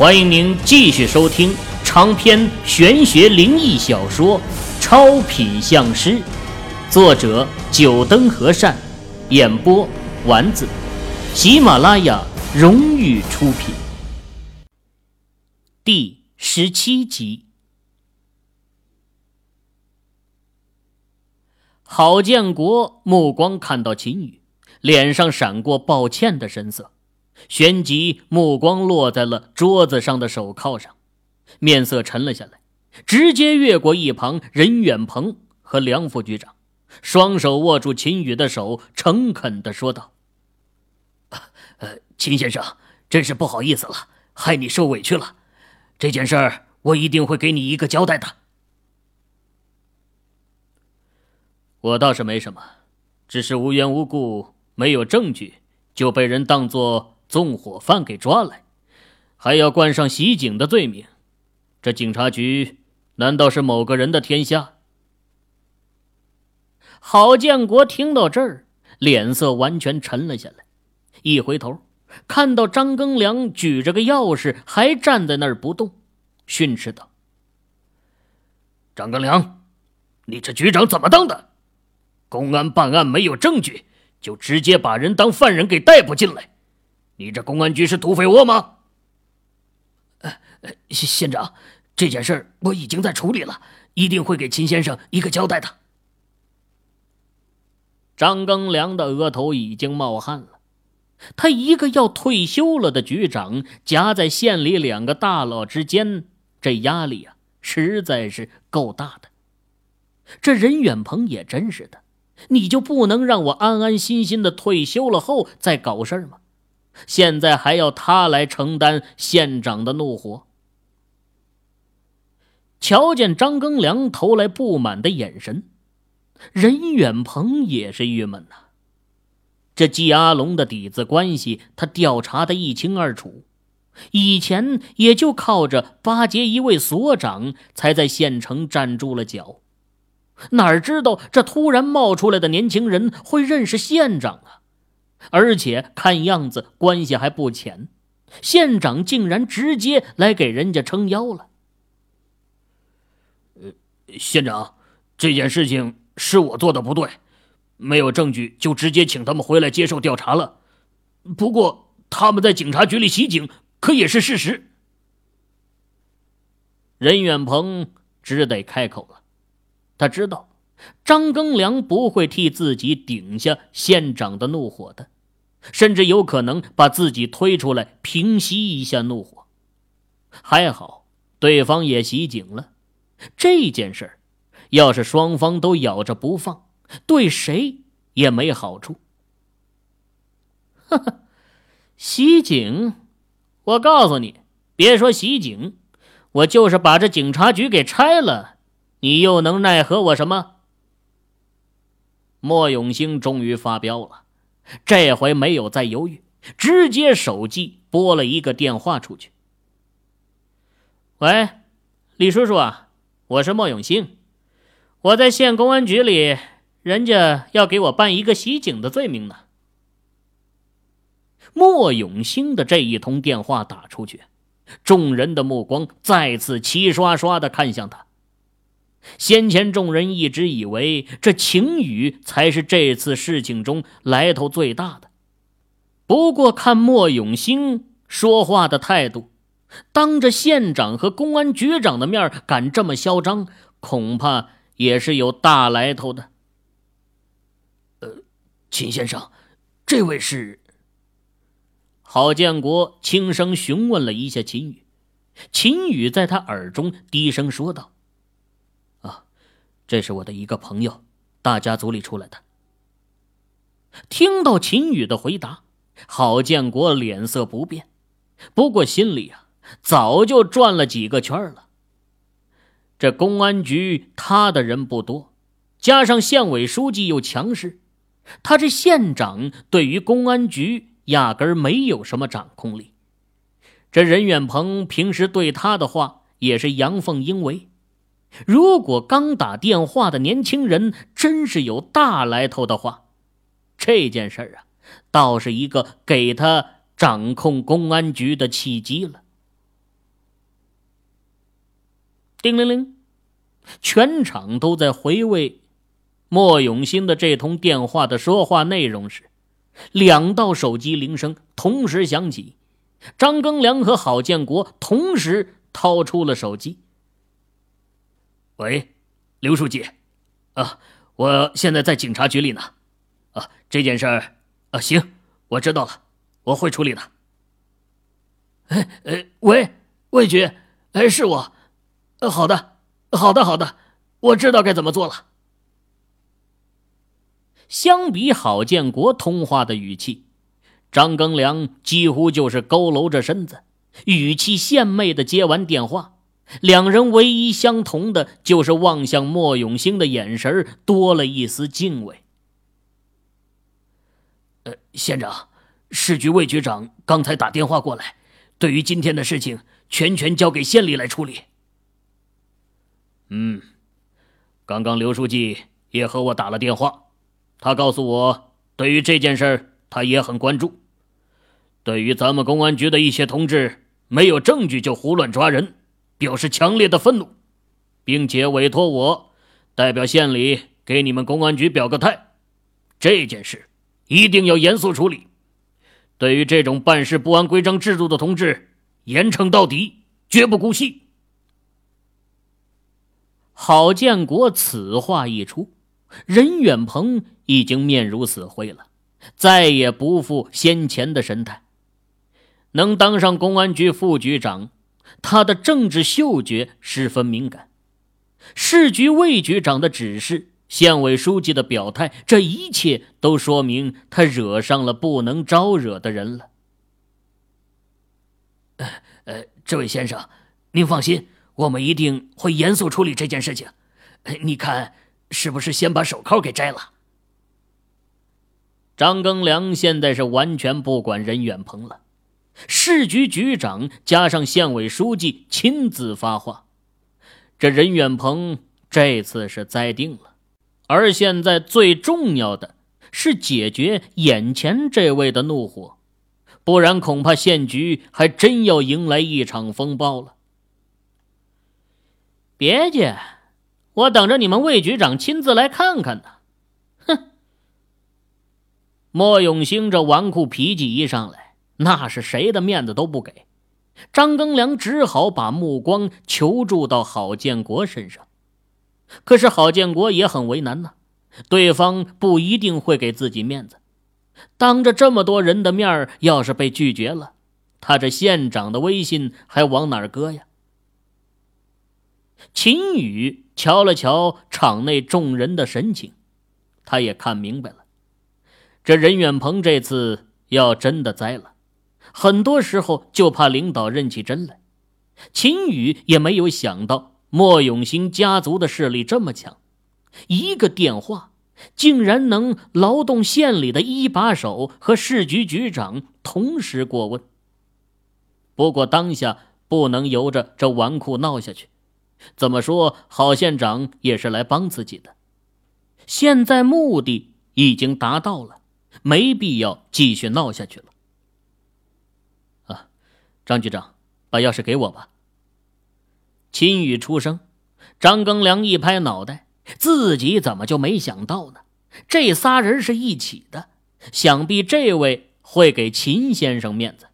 欢迎您继续收听长篇玄学灵异小说《超品相师》，作者：九灯和善，演播：丸子，喜马拉雅荣誉出品。第十七集，郝建国目光看到秦宇，脸上闪过抱歉的神色。旋即，目光落在了桌子上的手铐上，面色沉了下来，直接越过一旁任远鹏和梁副局长，双手握住秦宇的手，诚恳地说道：“，秦先生，真是不好意思了，害你受委屈了。这件事儿，我一定会给你一个交代的。我倒是没什么，只是无缘无故，没有证据，就被人当作……”纵火犯给抓来，还要冠上袭警的罪名，这警察局难道是某个人的天下？郝建国听到这儿，脸色完全沉了下来，一回头看到张庚良举着个钥匙还站在那儿不动，训斥道：“张庚良，你这局长怎么当的？公安办案没有证据，就直接把人当犯人给逮捕进来。”你这公安局是土匪窝吗？呃，县长，这件事我已经在处理了，一定会给秦先生一个交代的。张庚良的额头已经冒汗了，他一个要退休了的局长，夹在县里两个大佬之间，这压力啊，实在是够大的。这任远鹏也真是的，你就不能让我安安心心的退休了后再搞事吗？现在还要他来承担县长的怒火。瞧见张庚良投来不满的眼神，任远鹏也是郁闷呐。这季阿龙的底子关系，他调查的一清二楚。以前也就靠着巴结一位所长，才在县城站住了脚。哪知道这突然冒出来的年轻人会认识县长啊？而且看样子关系还不浅，县长竟然直接来给人家撑腰了。呃，县长，这件事情是我做的不对，没有证据就直接请他们回来接受调查了。不过他们在警察局里袭警，可也是事实。任远鹏只得开口了，他知道。张庚良不会替自己顶下县长的怒火的，甚至有可能把自己推出来平息一下怒火。还好，对方也袭警了。这件事儿，要是双方都咬着不放，对谁也没好处。哈哈，袭警！我告诉你，别说袭警，我就是把这警察局给拆了，你又能奈何我什么？莫永兴终于发飙了，这回没有再犹豫，直接手机拨了一个电话出去。喂，李叔叔啊，我是莫永兴，我在县公安局里，人家要给我办一个袭警的罪名呢。莫永兴的这一通电话打出去，众人的目光再次齐刷刷的看向他。先前众人一直以为这秦宇才是这次事情中来头最大的，不过看莫永兴说话的态度，当着县长和公安局长的面敢这么嚣张，恐怕也是有大来头的。呃，秦先生，这位是？郝建国轻声询问了一下秦宇，秦宇在他耳中低声说道。这是我的一个朋友，大家族里出来的。听到秦宇的回答，郝建国脸色不变，不过心里啊早就转了几个圈了。这公安局他的人不多，加上县委书记又强势，他这县长对于公安局压根儿没有什么掌控力。这任远鹏平时对他的话也是阳奉阴违。如果刚打电话的年轻人真是有大来头的话，这件事儿啊，倒是一个给他掌控公安局的契机了。叮铃铃，全场都在回味莫永新的这通电话的说话内容时，两道手机铃声同时响起。张庚良和郝建国同时掏出了手机。喂，刘书记，啊，我现在在警察局里呢。啊，这件事儿，啊，行，我知道了，我会处理的。哎哎，喂，魏局，哎，是我。呃，好的，好的，好的，我知道该怎么做了。相比郝建国通话的语气，张庚良几乎就是佝偻着身子，语气献媚的接完电话。两人唯一相同的就是望向莫永兴的眼神多了一丝敬畏。呃，县长，市局魏局长刚才打电话过来，对于今天的事情，全权交给县里来处理。嗯，刚刚刘书记也和我打了电话，他告诉我，对于这件事他也很关注。对于咱们公安局的一些同志没有证据就胡乱抓人，表示强烈的愤怒，并且委托我代表县里给你们公安局表个态。这件事一定要严肃处理，对于这种办事不按规章制度的同志，严惩到底，绝不姑息。郝建国此话一出，任远鹏已经面如死灰了，再也不复先前的神态。能当上公安局副局长，他的政治嗅觉十分敏感。市局魏局长的指示，县委书记的表态，这一切都说明他惹上了不能招惹的人了。呃呃，这位先生，您放心。我们一定会严肃处理这件事情，你看是不是先把手铐给摘了？张庚良现在是完全不管任远鹏了，市局局长加上县委书记亲自发话，这任远鹏这次是栽定了。而现在最重要的是解决眼前这位的怒火，不然恐怕县局还真要迎来一场风暴了。别介，我等着你们魏局长亲自来看看呢。哼！莫永兴这纨绔脾气一上来，那是谁的面子都不给。张庚良只好把目光求助到郝建国身上。可是郝建国也很为难呐，对方不一定会给自己面子。当着这么多人的面要是被拒绝了，他这县长的威信还往哪儿搁呀？秦宇瞧了瞧场内众人的神情，他也看明白了，这任远鹏这次要真的栽了，很多时候就怕领导认起真来。秦宇也没有想到莫永兴家族的势力这么强，一个电话竟然能劳动县里的一把手和市局局长同时过问。不过当下不能由着这纨绔闹下去。怎么说，郝县长也是来帮自己的。现在目的已经达到了，没必要继续闹下去了。张局长，把钥匙给我吧。秦宇出声，张庚良一拍脑袋，自己怎么就没想到呢？这仨人是一起的，想必这位会给秦先生面子。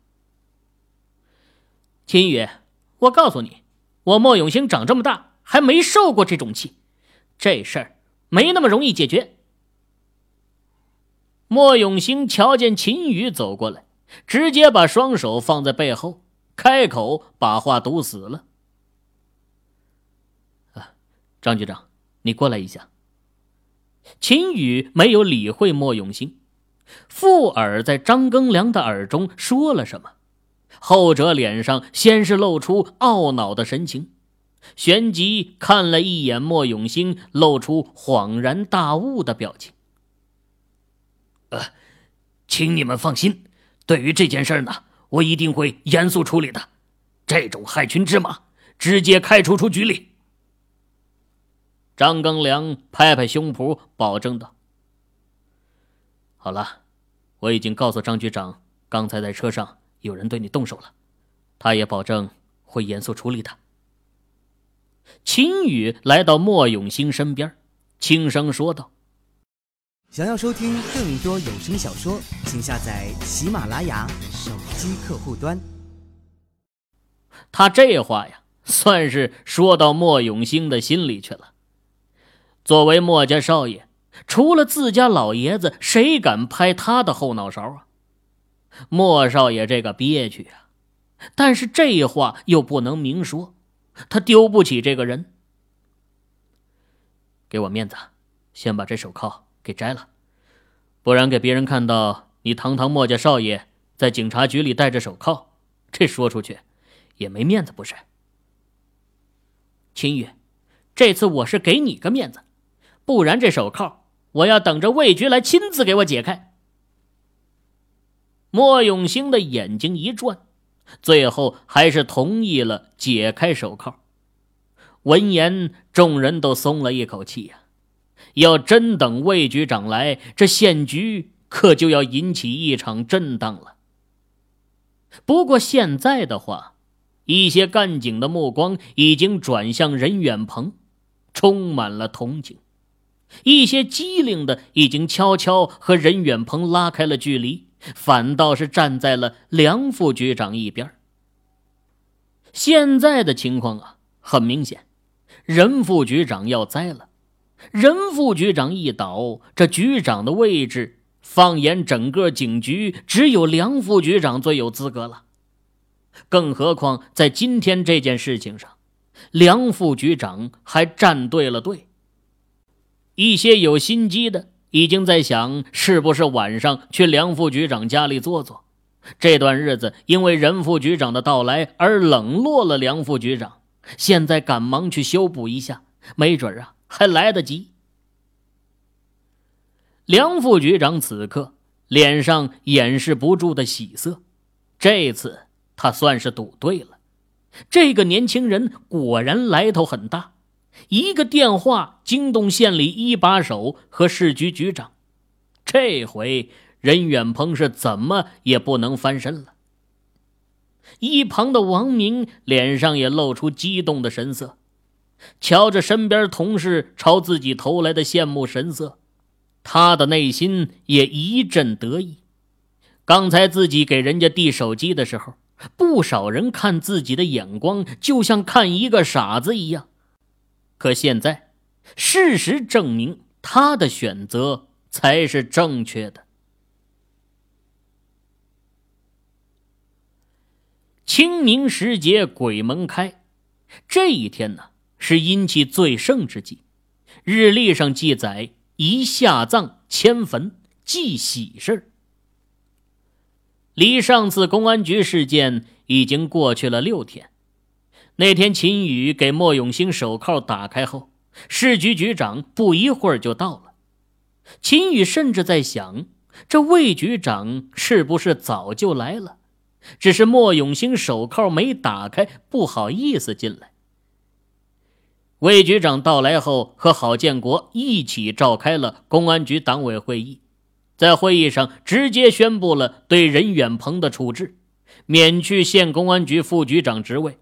秦宇，我告诉你。我莫永兴长这么大还没受过这种气，这事儿没那么容易解决。莫永兴瞧见秦宇走过来，直接把双手放在背后，开口把话堵死了：“啊，张局长，你过来一下。”秦宇没有理会莫永兴，附耳在张庚良的耳中说了什么。后者脸上先是露出懊恼的神情，旋即看了一眼莫永兴，露出恍然大悟的表情。呃，请你们放心，对于这件事呢，我一定会严肃处理的。这种害群之马，直接开除出局里。张庚良拍拍胸脯，保证道：“好了，我已经告诉张局长，刚才在车上。”有人对你动手了，他也保证会严肃处理的。秦宇来到莫永兴身边，轻声说道：“想要收听更多有声小说，请下载喜马拉雅手机客户端。”他这话呀，算是说到莫永兴的心里去了。作为莫家少爷，除了自家老爷子，谁敢拍他的后脑勺啊？莫少爷这个憋屈啊！但是这话又不能明说，他丢不起这个人。给我面子，先把这手铐给摘了，不然给别人看到你堂堂莫家少爷在警察局里戴着手铐，这说出去也没面子，不是？秦宇，这次我是给你个面子，不然这手铐我要等着魏局来亲自给我解开。莫永兴的眼睛一转。最后还是同意了解开手铐。闻言，众人都松了一口气呀。要真等魏局长来，这县局可就要引起一场震荡了。不过现在的话，一些干警的目光已经转向任远鹏，充满了同情；一些机灵的已经悄悄和任远鹏拉开了距离。反倒是站在了梁副局长一边。现在的情况啊，很明显，任副局长要栽了。任副局长一倒，这局长的位置，放眼整个警局，只有梁副局长最有资格了。更何况在今天这件事情上，梁副局长还站对了队。一些有心机的。已经在想是不是晚上去梁副局长家里坐坐。这段日子因为任副局长的到来而冷落了梁副局长，现在赶忙去修补一下，没准啊还来得及。梁副局长此刻脸上掩饰不住的喜色，这次他算是赌对了，这个年轻人果然来头很大。一个电话惊动县里一把手和市局局长，这回任远鹏是怎么也不能翻身了。一旁的王明脸上也露出激动的神色，瞧着身边同事朝自己投来的羡慕神色，他的内心也一阵得意。刚才自己给人家递手机的时候，不少人看自己的眼光就像看一个傻子一样。可现在，事实证明他的选择才是正确的。清明时节鬼门开，这一天呢是阴气最盛之际。日历上记载：宜下葬迁坟，祭喜事离上次公安局事件已经过去了六天。那天，秦宇给莫永兴手铐打开后，市局局长不一会儿就到了。秦宇甚至在想，这魏局长是不是早就来了，只是莫永兴手铐没打开，不好意思进来。魏局长到来后，和郝建国一起召开了公安局党委会议，在会议上直接宣布了对任远鹏的处置，免去县公安局副局长职位。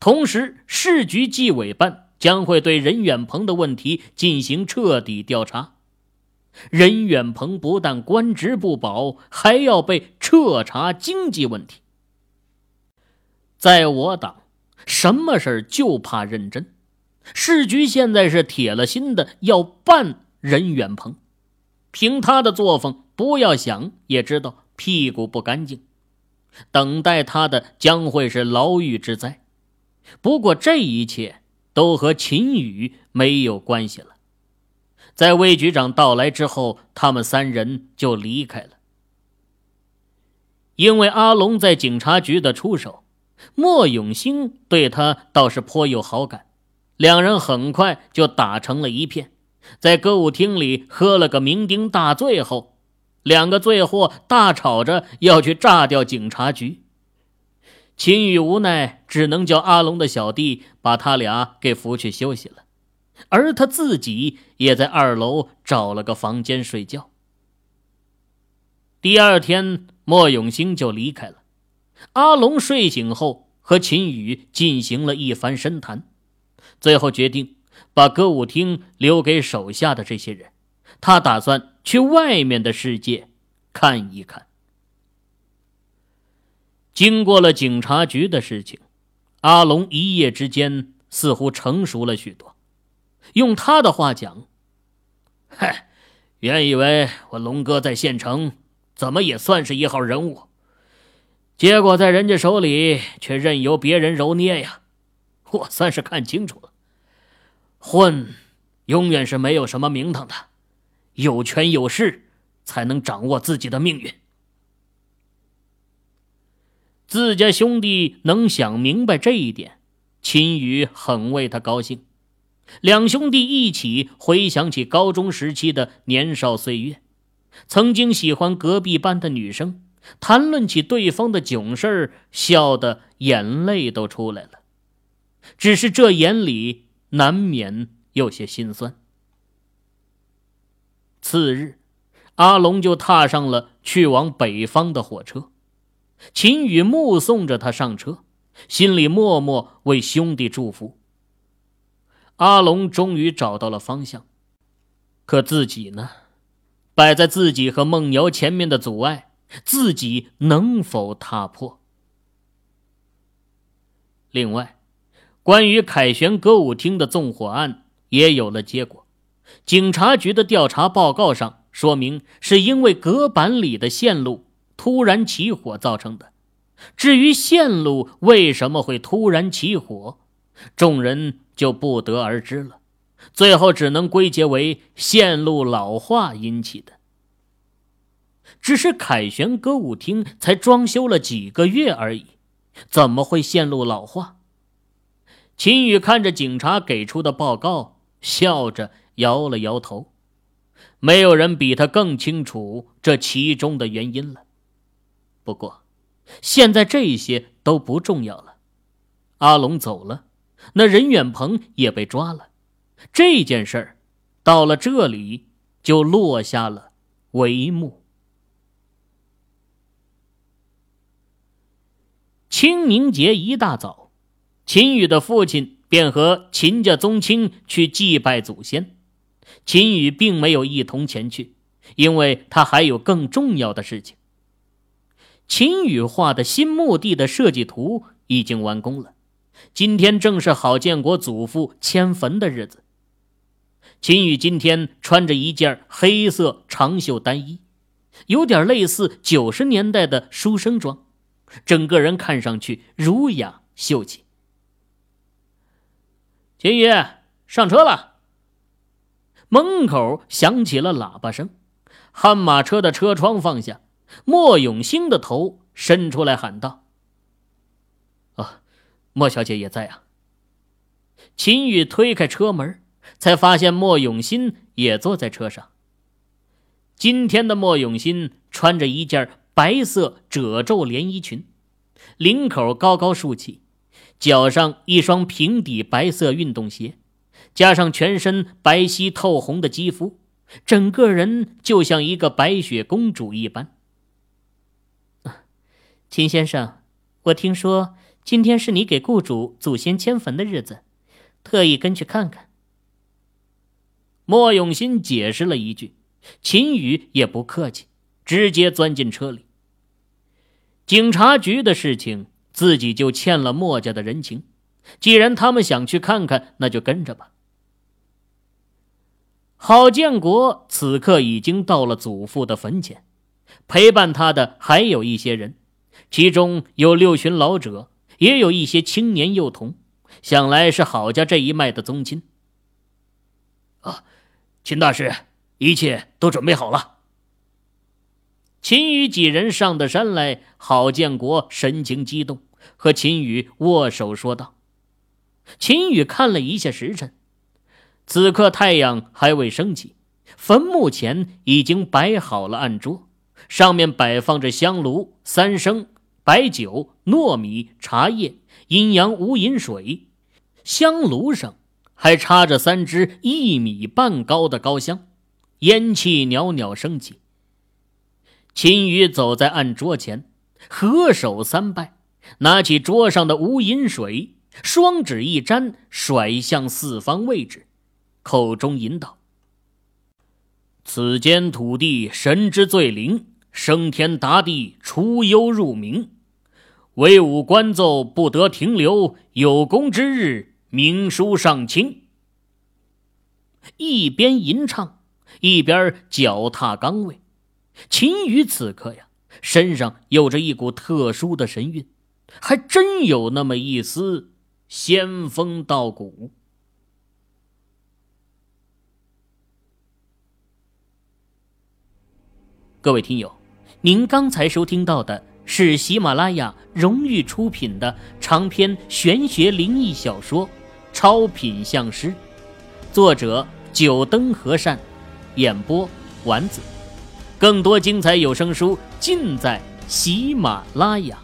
同时，市局纪委办将会对任远鹏的问题进行彻底调查。任远鹏不但官职不保，还要被彻查经济问题。在我党，什么事就怕认真。市局现在是铁了心的要办任远鹏，凭他的作风，不要想也知道屁股不干净。等待他的将会是牢狱之灾。不过这一切都和秦宇没有关系了。在魏局长到来之后，他们三人就离开了。因为阿龙在警察局的出手，莫永兴对他倒是颇有好感，两人很快就打成了一片。在歌舞厅里喝了个酩酊大醉后，两个醉货大吵着要去炸掉警察局。秦宇无奈，只能叫阿龙的小弟把他俩给扶去休息了，而他自己也在二楼找了个房间睡觉。第二天，莫永兴就离开了。阿龙睡醒后，和秦宇进行了一番深谈，最后决定把歌舞厅留给手下的这些人。他打算去外面的世界看一看。经过了警察局的事情，阿龙一夜之间似乎成熟了许多。用他的话讲：“嗨，原以为我龙哥在县城怎么也算是一号人物，结果在人家手里却任由别人揉捏呀！我算是看清楚了，混永远是没有什么名堂的，有权有势才能掌握自己的命运。”自家兄弟能想明白这一点，秦宇很为他高兴。两兄弟一起回想起高中时期的年少岁月，曾经喜欢隔壁班的女生，谈论起对方的囧事儿，笑得眼泪都出来了。只是这眼里难免有些心酸。次日，阿龙就踏上了去往北方的火车。秦宇目送着他上车，心里默默为兄弟祝福。阿龙终于找到了方向，可自己呢？摆在自己和孟瑶前面的阻碍，自己能否踏破？另外，关于凯旋歌舞厅的纵火案也有了结果。警察局的调查报告上说明，是因为隔板里的线路。突然起火造成的。至于线路为什么会突然起火，众人就不得而知了。最后只能归结为线路老化引起的。只是凯旋歌舞厅才装修了几个月而已，怎么会线路老化？秦宇看着警察给出的报告，笑着摇了摇头。没有人比他更清楚这其中的原因了。不过，现在这些都不重要了。阿龙走了，那任远鹏也被抓了。这件事儿到了这里就落下了帷幕。清明节一大早，秦宇的父亲便和秦家宗亲去祭拜祖先。秦宇并没有一同前去，因为他还有更重要的事情。秦宇画的新墓地的设计图已经完工了，今天正是郝建国祖父迁坟的日子。秦宇今天穿着一件黑色长袖单衣，有点类似九十年代的书生装，整个人看上去儒雅秀气。秦宇，上车了。门口响起了喇叭声，悍马车的车窗放下。莫永兴的头伸出来喊道：“啊，莫小姐也在啊。”秦宇推开车门，才发现莫永新也坐在车上。今天的莫永新穿着一件白色褶皱连衣裙，领口高高竖起，脚上一双平底白色运动鞋，加上全身白皙透红的肌肤，整个人就像一个白雪公主一般。秦先生，我听说今天是你给雇主祖先迁坟的日子，特意跟去看看。莫永新解释了一句，秦宇也不客气，直接钻进车里。警察局的事情，自己就欠了墨家的人情，既然他们想去看看，那就跟着吧。郝建国此刻已经到了祖父的坟前，陪伴他的还有一些人。其中有六旬老者，也有一些青年幼童，想来是郝家这一脉的宗亲。啊，秦大师，一切都准备好了。秦宇几人上的山来，郝建国神情激动，和秦宇握手说道。秦宇看了一下时辰，此刻太阳还未升起，坟墓前已经摆好了案桌，上面摆放着香炉、三牲。白酒、糯米、茶叶、阴阳无饮水，香炉上还插着三支一米半高的高香，烟气袅袅升起。秦宇走在案桌前，合手三拜，拿起桌上的无饮水，双指一沾，甩向四方位置，口中吟道：“此间土地神之最灵，升天达地，出幽入明。威武官奏不得停留，有功之日，明书上清。”一边吟唱，一边脚踏岗位。秦羽此刻呀，身上有着一股特殊的神韵，还真有那么一丝仙风道骨。各位听友，您刚才收听到的是喜马拉雅荣誉出品的长篇玄学灵异小说《超品相师》，作者九灯和善，演播丸子。更多精彩有声书尽在喜马拉雅。